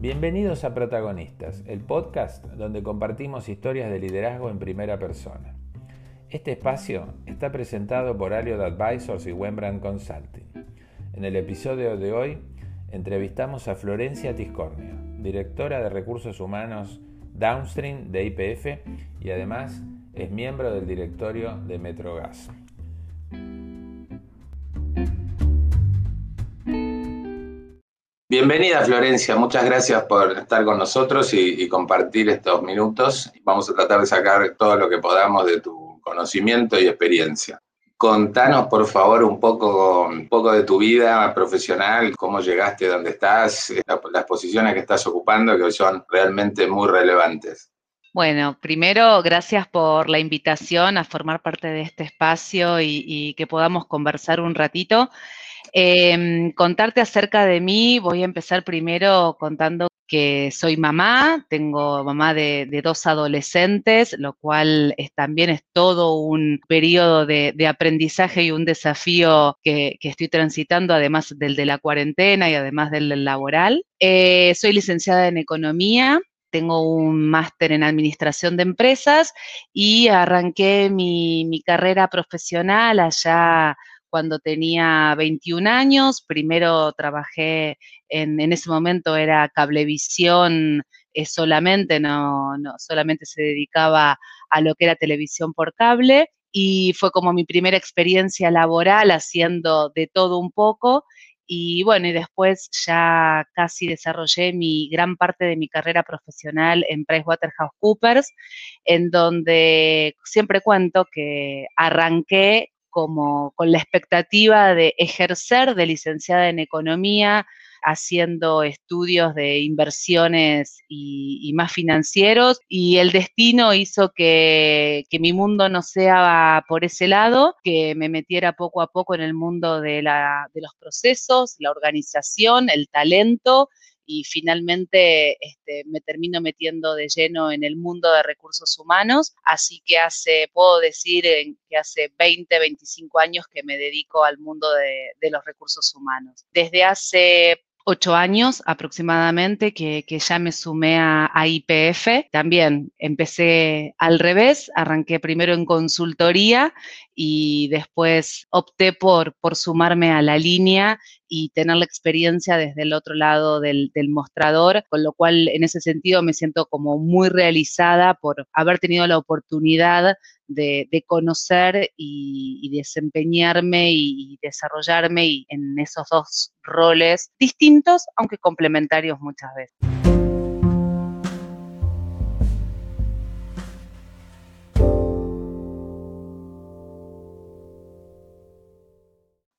Bienvenidos a Protagonistas, el podcast donde compartimos historias de liderazgo en primera persona. Este espacio está presentado por Aliot Advisors y Wembrandt Consulting. En el episodio de hoy entrevistamos a Florencia Tiscornio, directora de Recursos Humanos Downstream de IPF y además es miembro del directorio de Metrogas. Bienvenida Florencia, muchas gracias por estar con nosotros y, compartir estos minutos. Vamos a tratar de sacar todo lo que podamos de tu conocimiento y experiencia. Contanos, por favor, un poco, un poco de tu vida profesional, cómo llegaste a donde estás, las posiciones que estás ocupando, que son realmente muy relevantes. Bueno, primero, gracias por la invitación a formar parte de este espacio y que podamos conversar un ratito. Em, contarte acerca de mí, voy a empezar primero contando que soy mamá, tengo mamá de, dos adolescentes, lo cual también es todo un periodo de, aprendizaje y un desafío que, estoy transitando, además del de la cuarentena y además del laboral. Eh, soy licenciada en economía, tengo un máster en administración de empresas y arranqué mi, mi carrera profesional allá cuando tenía 21 años. Primero trabajé en, ese momento era cablevisión eh, solamente, no, no, solamente se dedicaba a lo que era televisión por cable y fue como mi primera experiencia laboral haciendo de todo un poco y bueno, y después ya casi desarrollé mi gran parte de mi carrera profesional en PricewaterhouseCoopers, en donde siempre cuento que arranqué como con la expectativa de ejercer de licenciada en economía, haciendo estudios de inversiones y, más financieros y el destino hizo que, mi mundo no sea por ese lado, que me metiera poco a poco en el mundo de, de los procesos, la organización, el talento y finalmente este, me termino metiendo de lleno en el mundo de recursos humanos, así que hace, puedo decir que hace 20, 25 años que me dedico al mundo de, los recursos humanos. Desde hace ocho años aproximadamente que, ya me sumé a, IPF. También empecé al revés, arranqué primero en consultoría y después opté por, por sumarme a la línea y tener la experiencia desde el otro lado del, mostrador, con lo cual en ese sentido me siento como muy realizada por haber tenido la oportunidad de, conocer y, desempeñarme y, desarrollarme en esos dos roles distintos, aunque complementarios muchas veces.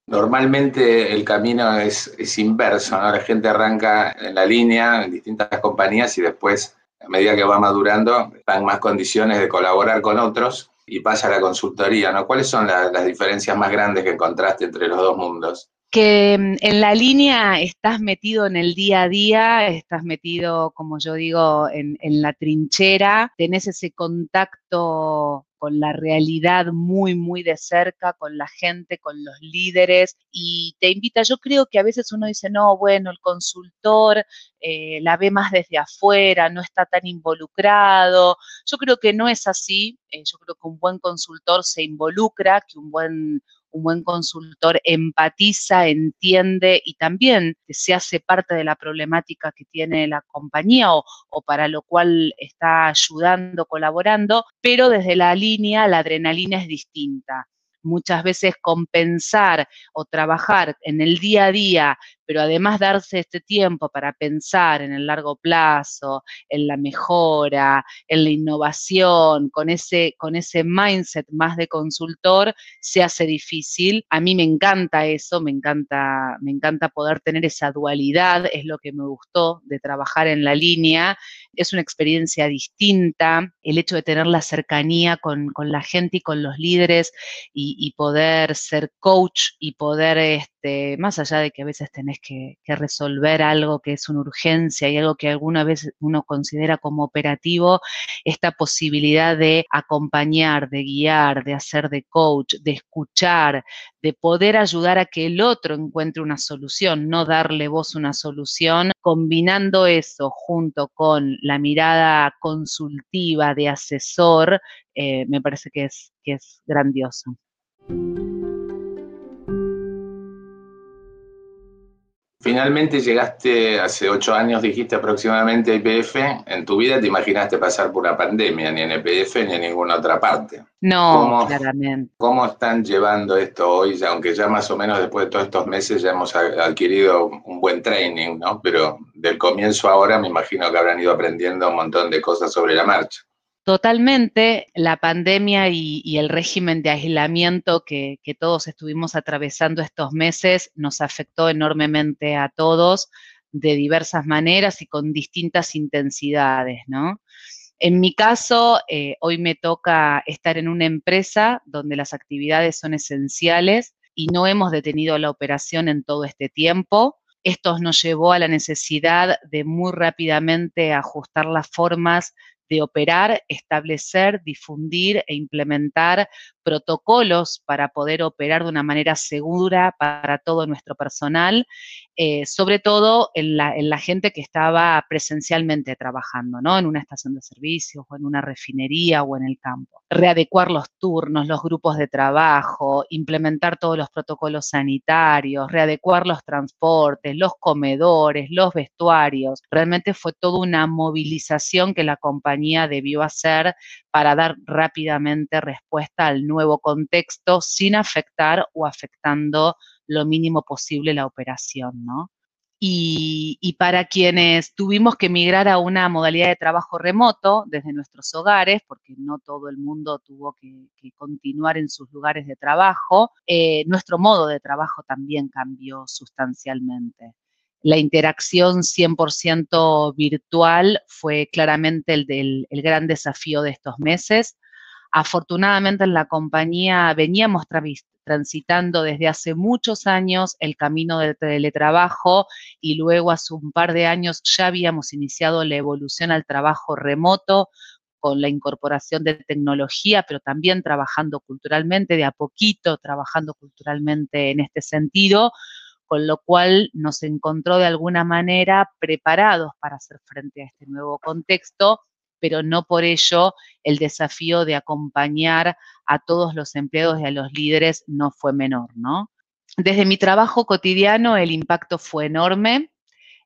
Normalmente el camino es, inverso, ¿no? La gente arranca en la línea en distintas compañías y después, a medida que va madurando, están más condiciones de colaborar con otros y pasa a la consultoría, ¿no? ¿Cuáles son las diferencias más grandes que encontraste entre los dos mundos? Que mm, en la línea estás metido en el día a día, estás metido, como yo digo, en, la trinchera, tenés ese contacto con la realidad muy, muy de cerca, con la gente, con los líderes, y te invita, yo creo que a veces uno dice, no, bueno, el consultor eh, la ve más desde afuera, no está tan involucrado. Yo creo que no es así, eh, yo creo que un buen consultor se involucra, que un buen un buen consultor empatiza, entiende y también se hace parte de la problemática que tiene la compañía o, para lo cual está ayudando, colaborando, pero desde la línea la adrenalina es distinta. Muchas veces compensar o trabajar en el día a día pero además darse este tiempo para pensar en el largo plazo, en la mejora, en la innovación, con ese, con ese mindset más de consultor, se hace difícil. A mí me encanta eso, me encanta, me encanta poder tener esa dualidad, es lo que me gustó de trabajar en la línea. Es una experiencia distinta, el hecho de tener la cercanía con, la gente y con los líderes y, poder ser coach y poder este, más allá de que a veces tenés que, resolver algo que es una urgencia y algo que alguna vez uno considera como operativo, esta posibilidad de acompañar, de guiar, de hacer de coach, de escuchar, de poder ayudar a que el otro encuentre una solución, no darle vos una solución, combinando eso junto con la mirada consultiva de asesor, eh, me parece que es, que es grandioso. Finalmente llegaste hace ocho años, dijiste aproximadamente a IPF. ¿En tu vida te imaginaste pasar por una pandemia, ni en IPF ni en ninguna otra parte? No, claramente. ¿Cómo están llevando esto hoy? Aunque ya más o menos después de todos estos meses ya hemos adquirido un buen training, ¿no? Pero del comienzo ahora me imagino que habrán ido aprendiendo un montón de cosas sobre la marcha. Totalmente, la pandemia y, el régimen de aislamiento que, todos estuvimos atravesando estos meses nos afectó enormemente a todos de diversas maneras y con distintas intensidades, ¿no? En mi caso, eh, hoy me toca estar en una empresa donde las actividades son esenciales y no hemos detenido la operación en todo este tiempo. Esto nos llevó a la necesidad de muy rápidamente ajustar las formas de operar, establecer, difundir e implementar protocolos para poder operar de una manera segura para todo nuestro personal, eh, sobre todo en la, gente que estaba presencialmente trabajando, ¿no? En una estación de servicios o en una refinería o en el campo. Readecuar los turnos, los grupos de trabajo, implementar todos los protocolos sanitarios, readecuar los transportes, los comedores, los vestuarios. Realmente fue toda una movilización que la compañía debió hacer para dar rápidamente respuesta al nuevo contexto sin afectar o afectando lo mínimo posible la operación, ¿no? Y, para quienes tuvimos que migrar a una modalidad de trabajo remoto desde nuestros hogares, porque no todo el mundo tuvo que, continuar en sus lugares de trabajo, eh, nuestro modo de trabajo también cambió sustancialmente. La interacción 100% virtual fue claramente el, del, el gran desafío de estos meses. Afortunadamente en la compañía veníamos transitando desde hace muchos años el camino del teletrabajo y luego hace un par de años ya habíamos iniciado la evolución al trabajo remoto con la incorporación de tecnología, pero también trabajando culturalmente, de a poquito trabajando culturalmente en este sentido, con lo cual nos encontró de alguna manera preparados para hacer frente a este nuevo contexto, pero no por ello el desafío de acompañar a todos los empleados y a los líderes no fue menor, ¿no? Desde mi trabajo cotidiano el impacto fue enorme.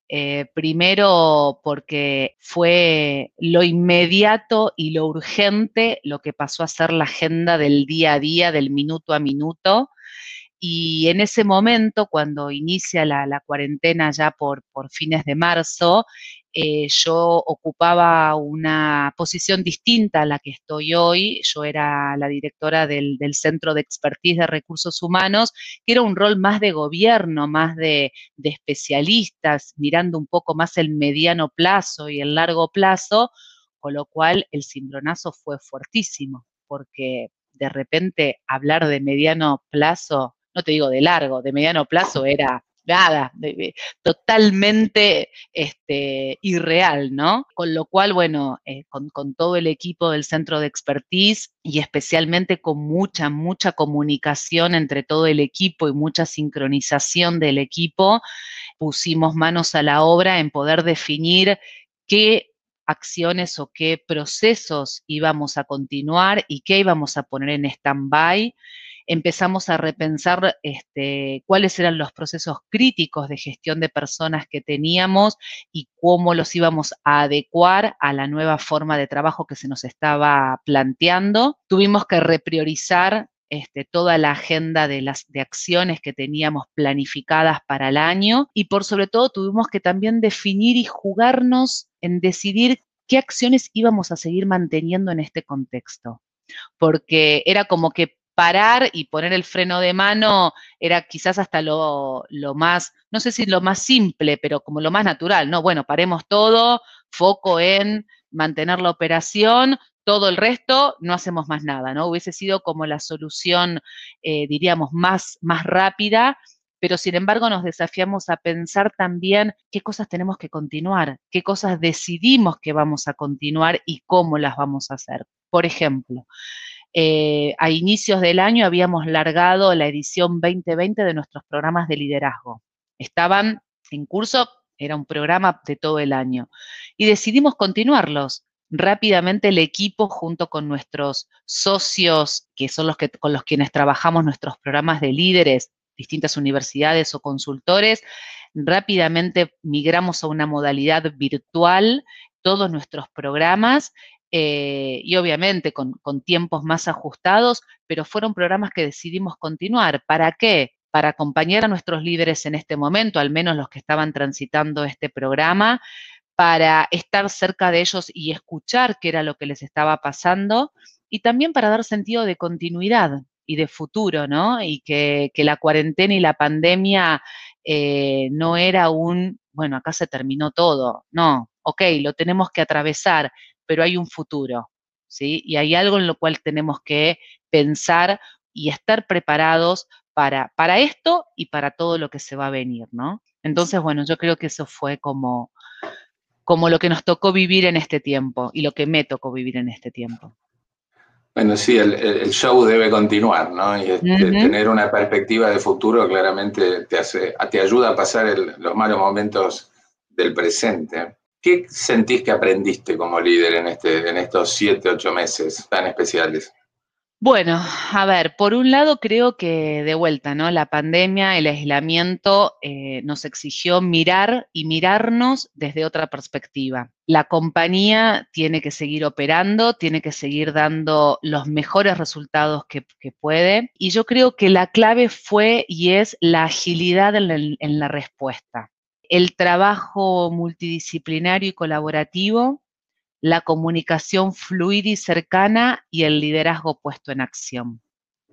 Eh, primero porque fue lo inmediato y lo urgente lo que pasó a ser la agenda del día a día, del minuto a minuto, y en ese momento, cuando inicia la, cuarentena ya por, fines de marzo, eh, yo ocupaba una posición distinta a la que estoy hoy. Yo era la directora del, Centro de Expertise de Recursos Humanos, que era un rol más de gobierno, más de, de especialistas, mirando un poco más el mediano plazo y el largo plazo, con lo cual el cimbronazo fue fuertísimo, porque de repente hablar de mediano plazo no te digo de largo, de mediano plazo era nada, totalmente este, irreal, ¿no? Con lo cual, bueno, eh, con, con, todo el equipo del centro de expertise y especialmente con mucha, mucha comunicación entre todo el equipo y mucha sincronización del equipo, pusimos manos a la obra en poder definir qué acciones o qué procesos íbamos a continuar y qué íbamos a poner en stand-by empezamos a repensar este, cuáles eran los procesos críticos de gestión de personas que teníamos y cómo los íbamos a adecuar a la nueva forma de trabajo que se nos estaba planteando. Tuvimos que repriorizar este, toda la agenda de las de acciones que teníamos planificadas para el año y por sobre todo tuvimos que también definir y jugarnos en decidir qué acciones íbamos a seguir manteniendo en este contexto. Porque era como que parar y poner el freno de mano era quizás hasta lo, más, no sé si lo más simple, pero como lo más natural, ¿no? Bueno, paremos todo, foco en mantener la operación, todo el resto no hacemos más nada, ¿no? Hubiese sido como la solución, eh, diríamos, más, más rápida, pero sin embargo nos desafiamos a pensar también qué cosas tenemos que continuar, qué cosas decidimos que vamos a continuar y cómo las vamos a hacer. Por ejemplo, eh, a inicios del año habíamos largado la edición 2020 de nuestros programas de liderazgo. Estaban en curso, era un programa de todo el año, y decidimos continuarlos rápidamente el equipo junto con nuestros socios, que son los que, con los quienes trabajamos nuestros programas de líderes, distintas universidades o consultores, rápidamente migramos a una modalidad virtual todos nuestros programas eh, y obviamente con, con tiempos más ajustados, pero fueron programas que decidimos continuar. ¿Para qué? Para acompañar a nuestros líderes en este momento, al menos los que estaban transitando este programa, para estar cerca de ellos y escuchar qué era lo que les estaba pasando y también para dar sentido de continuidad y de futuro, ¿no? Y que, la cuarentena y la pandemia eh, no era un, bueno, acá se terminó todo, no, ok, lo tenemos que atravesar, pero hay un futuro, ¿sí? Y hay algo en lo cual tenemos que pensar y estar preparados para, para esto y para todo lo que se va a venir, ¿no? Entonces, bueno, yo creo que eso fue como como lo que nos tocó vivir en este tiempo y lo que me tocó vivir en este tiempo. Bueno, sí, el, show debe continuar, ¿no? Y este, tener una perspectiva de futuro claramente te, hace, te ayuda a pasar los malos momentos del presente. ¿Qué sentís que aprendiste como líder en, este, en estos siete, ocho meses tan especiales? Bueno, a ver, por un lado creo que de vuelta, ¿no? La pandemia, el aislamiento eh, nos exigió mirar y mirarnos desde otra perspectiva. La compañía tiene que seguir operando, tiene que seguir dando los mejores resultados que, puede. Y yo creo que la clave fue y es la agilidad en la respuesta. El trabajo multidisciplinario y colaborativo la comunicación fluida y cercana y el liderazgo puesto en acción.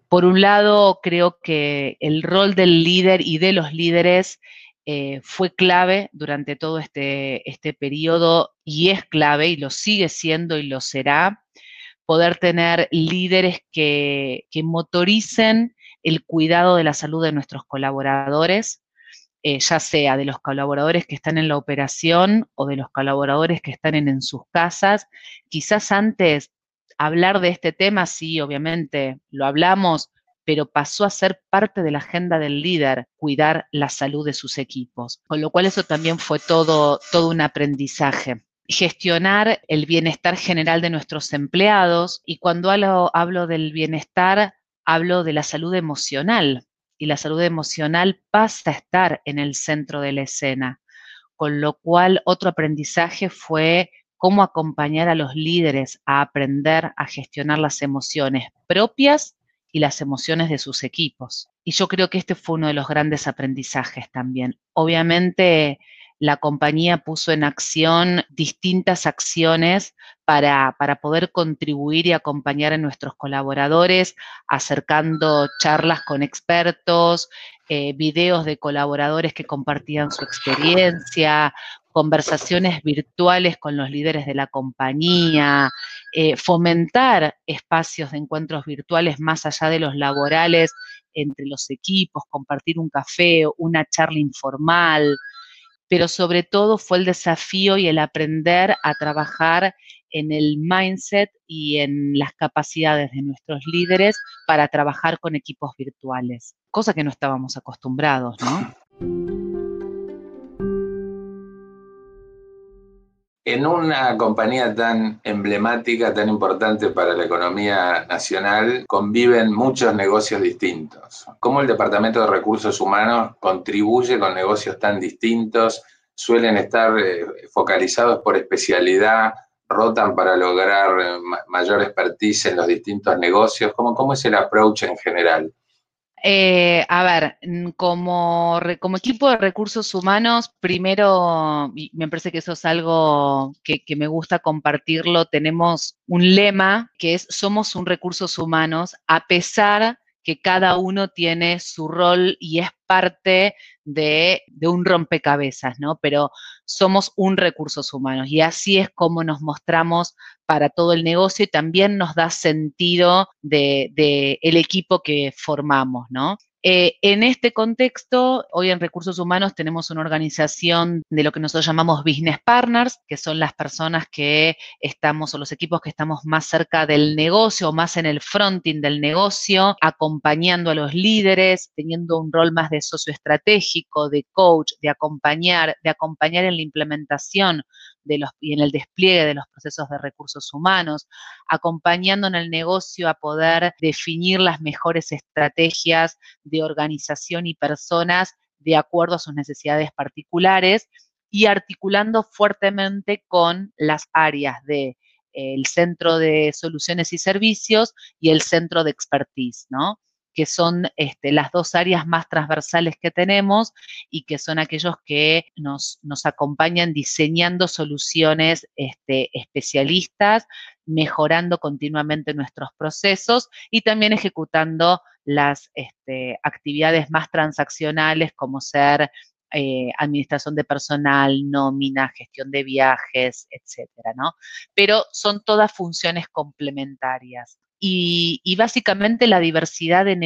Por un lado, creo que el rol del líder y de los líderes eh, fue clave durante todo este, este periodo y es clave y lo sigue siendo y lo será, poder tener líderes que, que motoricen el cuidado de la salud de nuestros colaboradores, eh, ya sea de los colaboradores que están en la operación o de los colaboradores que están en, sus casas. Quizás antes hablar de este tema, sí, obviamente lo hablamos, pero pasó a ser parte de la agenda del líder cuidar la salud de sus equipos, con lo cual eso también fue todo, todo un aprendizaje gestionar el bienestar general de nuestros empleados y cuando hablo, del bienestar, hablo de la salud emocional, y la salud emocional pasa a estar en el centro de la escena. Con lo cual, otro aprendizaje fue cómo acompañar a los líderes a aprender a gestionar las emociones propias y las emociones de sus equipos. Y yo creo que este fue uno de los grandes aprendizajes también. Obviamente, la compañía puso en acción distintas acciones para, poder contribuir y acompañar a nuestros colaboradores, acercando charlas con expertos, eh, videos de colaboradores que compartían su experiencia, conversaciones virtuales con los líderes de la compañía, eh, fomentar espacios de encuentros virtuales más allá de los laborales entre los equipos, compartir un café, una charla informal, pero sobre todo fue el desafío y el aprender a trabajar en el mindset y en las capacidades de nuestros líderes para trabajar con equipos virtuales, cosa que no estábamos acostumbrados, ¿no? En una compañía tan emblemática, tan importante para la economía nacional, conviven muchos negocios distintos. ¿Cómo el Departamento de Recursos Humanos contribuye con negocios tan distintos? Suelen estar eh, focalizados por especialidad, rotan para lograr mayor expertise en los distintos negocios. ¿Cómo, cómo es el approach en general? Eh, a ver, como, equipo de recursos humanos, primero, me parece que eso es algo que, me gusta compartirlo, tenemos un lema que es somos un recursos humanos a pesar que cada uno tiene su rol y es parte de, un rompecabezas, ¿no? Pero somos un recursos humanos y así es como nos mostramos para todo el negocio y también nos da sentido de, el equipo que formamos, ¿no? Eh, en este contexto, hoy en Recursos Humanos tenemos una organización de lo que nosotros llamamos Business Partners, que son las personas que estamos o los equipos que estamos más cerca del negocio más en el fronting del negocio, acompañando a los líderes, teniendo un rol más de socio estratégico, de coach, de acompañar, de acompañar en la implementación de los, y en el despliegue de los procesos de recursos humanos, acompañando en el negocio a poder definir las mejores estrategias de organización y personas de acuerdo a sus necesidades particulares y articulando fuertemente con las áreas de el centro de soluciones y servicios y el centro de expertise, ¿no? que son este, las dos áreas más transversales que tenemos y que son aquellos que nos, acompañan diseñando soluciones este, especialistas, mejorando continuamente nuestros procesos y también ejecutando las este, actividades más transaccionales como ser eh, administración de personal, nómina, gestión de viajes, etcétera, ¿no? Pero son todas funciones complementarias y, básicamente la diversidad de,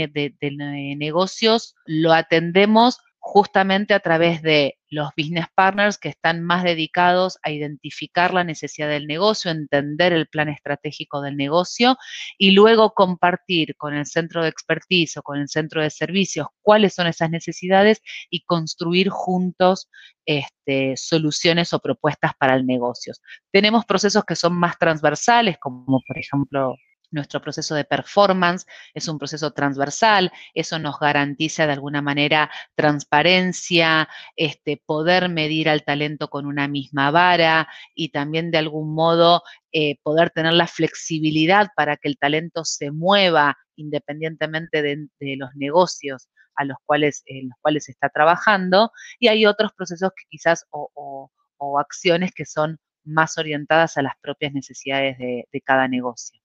negocios lo atendemos justamente a través de los business partners que están más dedicados a identificar la necesidad del negocio, entender el plan estratégico del negocio y luego compartir con el centro de expertise o con el centro de servicios cuáles son esas necesidades y construir juntos este, soluciones o propuestas para el negocio. Tenemos procesos que son más transversales, como por ejemplo nuestro proceso de performance es un proceso transversal, eso nos garantiza de alguna manera transparencia, este, poder medir al talento con una misma vara y también de algún modo eh, poder tener la flexibilidad para que el talento se mueva independientemente de, los negocios a los cuales, en los cuales está trabajando. Y hay otros procesos que quizás o, acciones que son más orientadas a las propias necesidades de cada negocio.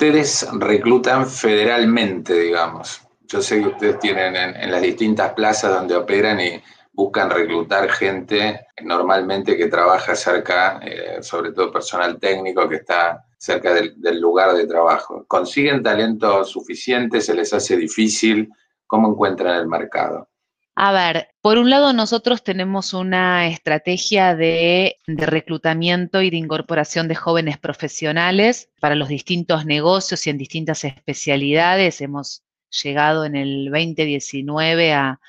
Ustedes reclutan federalmente, digamos. Yo sé que ustedes tienen en, las distintas plazas donde operan y buscan reclutar gente normalmente que trabaja cerca, eh, sobre todo personal técnico que está cerca del, lugar de trabajo. ¿Consiguen talento suficiente? ¿Se les hace difícil? ¿Cómo encuentran el mercado? A ver, por un lado nosotros tenemos una estrategia de, reclutamiento y de incorporación de jóvenes profesionales para los distintos negocios y en distintas especialidades. Hemos llegado en el 2019 a,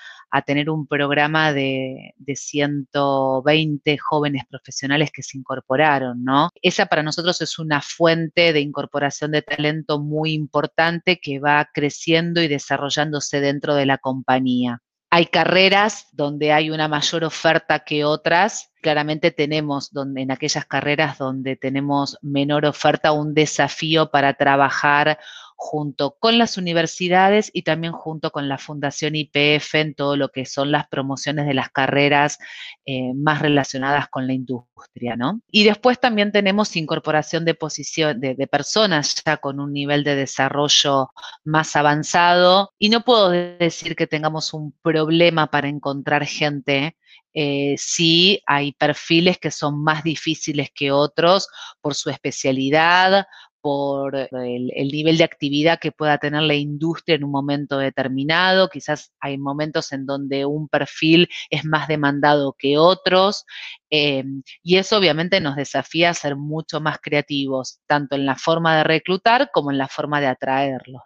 tener un programa de, de, 120 jóvenes profesionales que se incorporaron, ¿no? Esa para nosotros es una fuente de incorporación de talento muy importante que va creciendo y desarrollándose dentro de la compañía. Hay carreras donde hay una mayor oferta que otras. Claramente tenemos donde, en aquellas carreras donde tenemos menor oferta un desafío para trabajar junto con las universidades y también junto con la Fundación IPF en todo lo que son las promociones de las carreras eh, más relacionadas con la industria, ¿no? Y después también tenemos incorporación de, de, personas ya con un nivel de desarrollo más avanzado y no puedo decir que tengamos un problema para encontrar gente eh, si hay perfiles que son más difíciles que otros por su especialidad, por el, nivel de actividad que pueda tener la industria en un momento determinado. Quizás hay momentos en donde un perfil es más demandado que otros. Em, y eso obviamente nos desafía a ser mucho más creativos, tanto en la forma de reclutar como en la forma de atraerlos.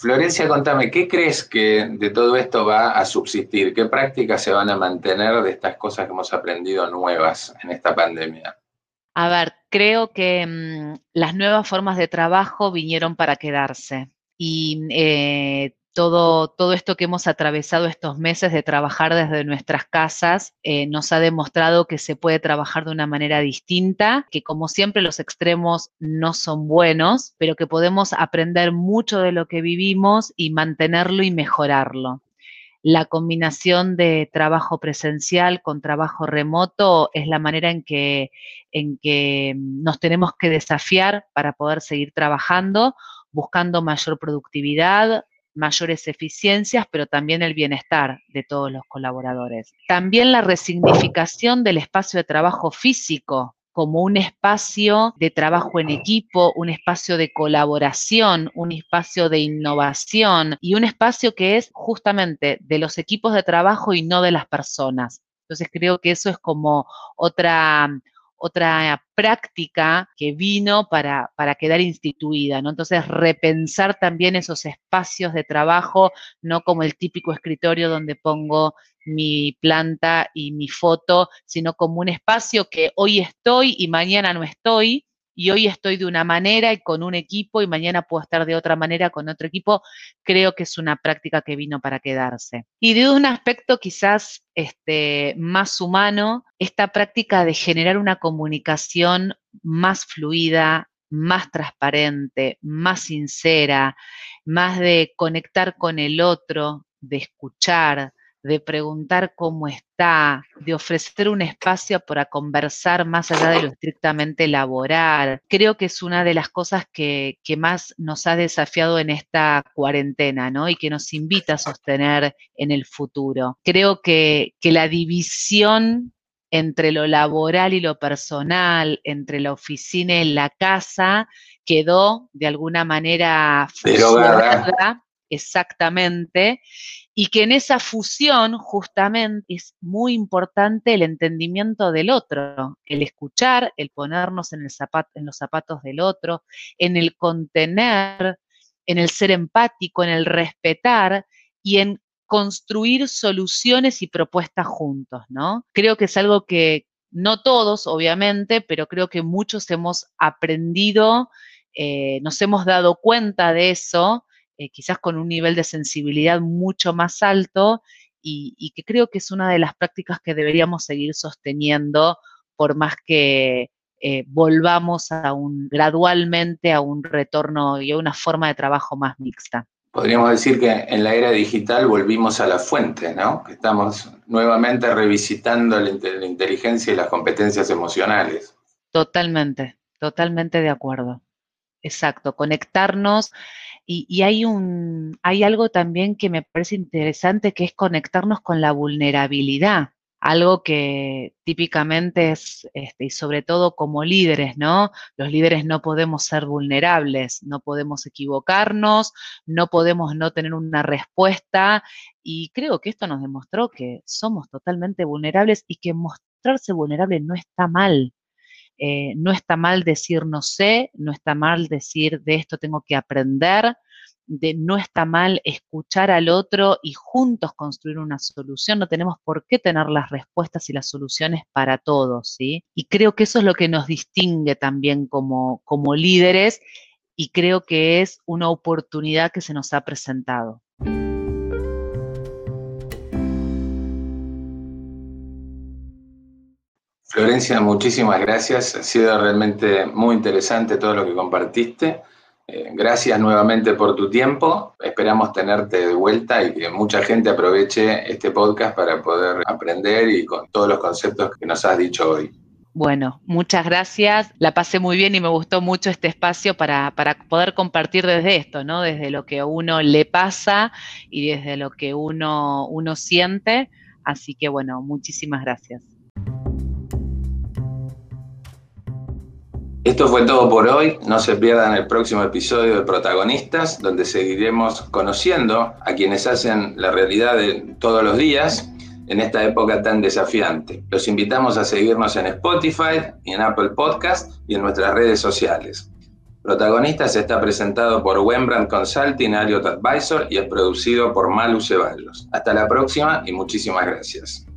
Florencia, contame, ¿qué crees que de todo esto va a subsistir? ¿Qué prácticas se van a mantener de estas cosas que hemos aprendido nuevas en esta pandemia? A ver, creo que mm, las nuevas formas de trabajo vinieron para quedarse y eh, todo, esto que hemos atravesado estos meses de trabajar desde nuestras casas eh, nos ha demostrado que se puede trabajar de una manera distinta, que como siempre los extremos no son buenos, pero que podemos aprender mucho de lo que vivimos y mantenerlo y mejorarlo. La combinación de trabajo presencial con trabajo remoto es la manera en que nos tenemos que desafiar para poder seguir trabajando, buscando mayor productividad, mayores eficiencias, pero también el bienestar de todos los colaboradores. También la resignificación del espacio de trabajo físico como un espacio de trabajo en equipo, un espacio de colaboración, un espacio de innovación y un espacio que es justamente de los equipos de trabajo y no de las personas. Entonces creo que eso es como otra, otra práctica que vino para, para, quedar instituida, ¿no? Entonces, repensar también esos espacios de trabajo, no como el típico escritorio donde pongo mi planta y mi foto, sino como un espacio que hoy estoy y mañana no estoy, y hoy estoy de una manera y con un equipo y mañana puedo estar de otra manera con otro equipo, creo que es una práctica que vino para quedarse. Y de un aspecto quizás este, más humano, esta práctica de generar una comunicación más fluida, más transparente, más sincera, más de conectar con el otro, de escuchar, de preguntar cómo está, de ofrecer un espacio para conversar más allá de lo estrictamente laboral. Creo que es una de las cosas que, más nos ha desafiado en esta cuarentena, ¿no? Y que nos invita a sostener en el futuro. Creo que, que la división entre lo laboral y lo personal, entre la oficina y la casa, quedó de alguna manera fusionada exactamente, y que en esa fusión justamente es muy importante el entendimiento del otro, el escuchar, el ponernos en, los zapatos del otro, en el contener, en el ser empático, en el respetar y en construir soluciones y propuestas juntos, ¿no? Creo que es algo que no todos, obviamente, pero creo que muchos hemos aprendido, eh, nos hemos dado cuenta de eso eh, quizás con un nivel de sensibilidad mucho más alto y, que creo que es una de las prácticas que deberíamos seguir sosteniendo por más que eh, volvamos a un, gradualmente a un retorno y a una forma de trabajo más mixta. Podríamos decir que en la era digital volvimos a la fuente, ¿no? Estamos nuevamente revisitando la, la inteligencia y las competencias emocionales. Totalmente, totalmente de acuerdo. Exacto, conectarnos y, hay, un, hay algo también que me parece interesante, que es conectarnos con la vulnerabilidad, algo que típicamente es, este, y sobre todo como líderes, ¿no? Los líderes no podemos ser vulnerables, no podemos equivocarnos, no podemos no tener una respuesta, y creo que esto nos demostró que somos totalmente vulnerables y que mostrarse vulnerable no está mal. Eh, no está mal decir no sé, no está mal decir de esto tengo que aprender, de no está mal escuchar al otro y juntos construir una solución. No tenemos por qué tener las respuestas y las soluciones para todos, ¿sí? Y creo que eso es lo que nos distingue también como, como líderes y creo que es una oportunidad que se nos ha presentado. Florencia, muchísimas gracias. Ha sido realmente muy interesante todo lo que compartiste. Eh, gracias nuevamente por tu tiempo. Esperamos tenerte de vuelta y que mucha gente aproveche este podcast para poder aprender y con todos los conceptos que nos has dicho hoy. Bueno, muchas gracias. La pasé muy bien y me gustó mucho este espacio para, para, poder compartir desde esto, ¿no? Desde lo que a uno le pasa y desde lo que uno, uno siente. Así que bueno, muchísimas gracias. Esto fue todo por hoy. No se pierdan el próximo episodio de Protagonistas, donde seguiremos conociendo a quienes hacen la realidad de todos los días en esta época tan desafiante. Los invitamos a seguirnos en Spotify y en Apple Podcast y en nuestras redes sociales. Protagonistas está presentado por Wembrand Consulting Aliot Advisor y es producido por Malu Ceballos. Hasta la próxima y muchísimas gracias.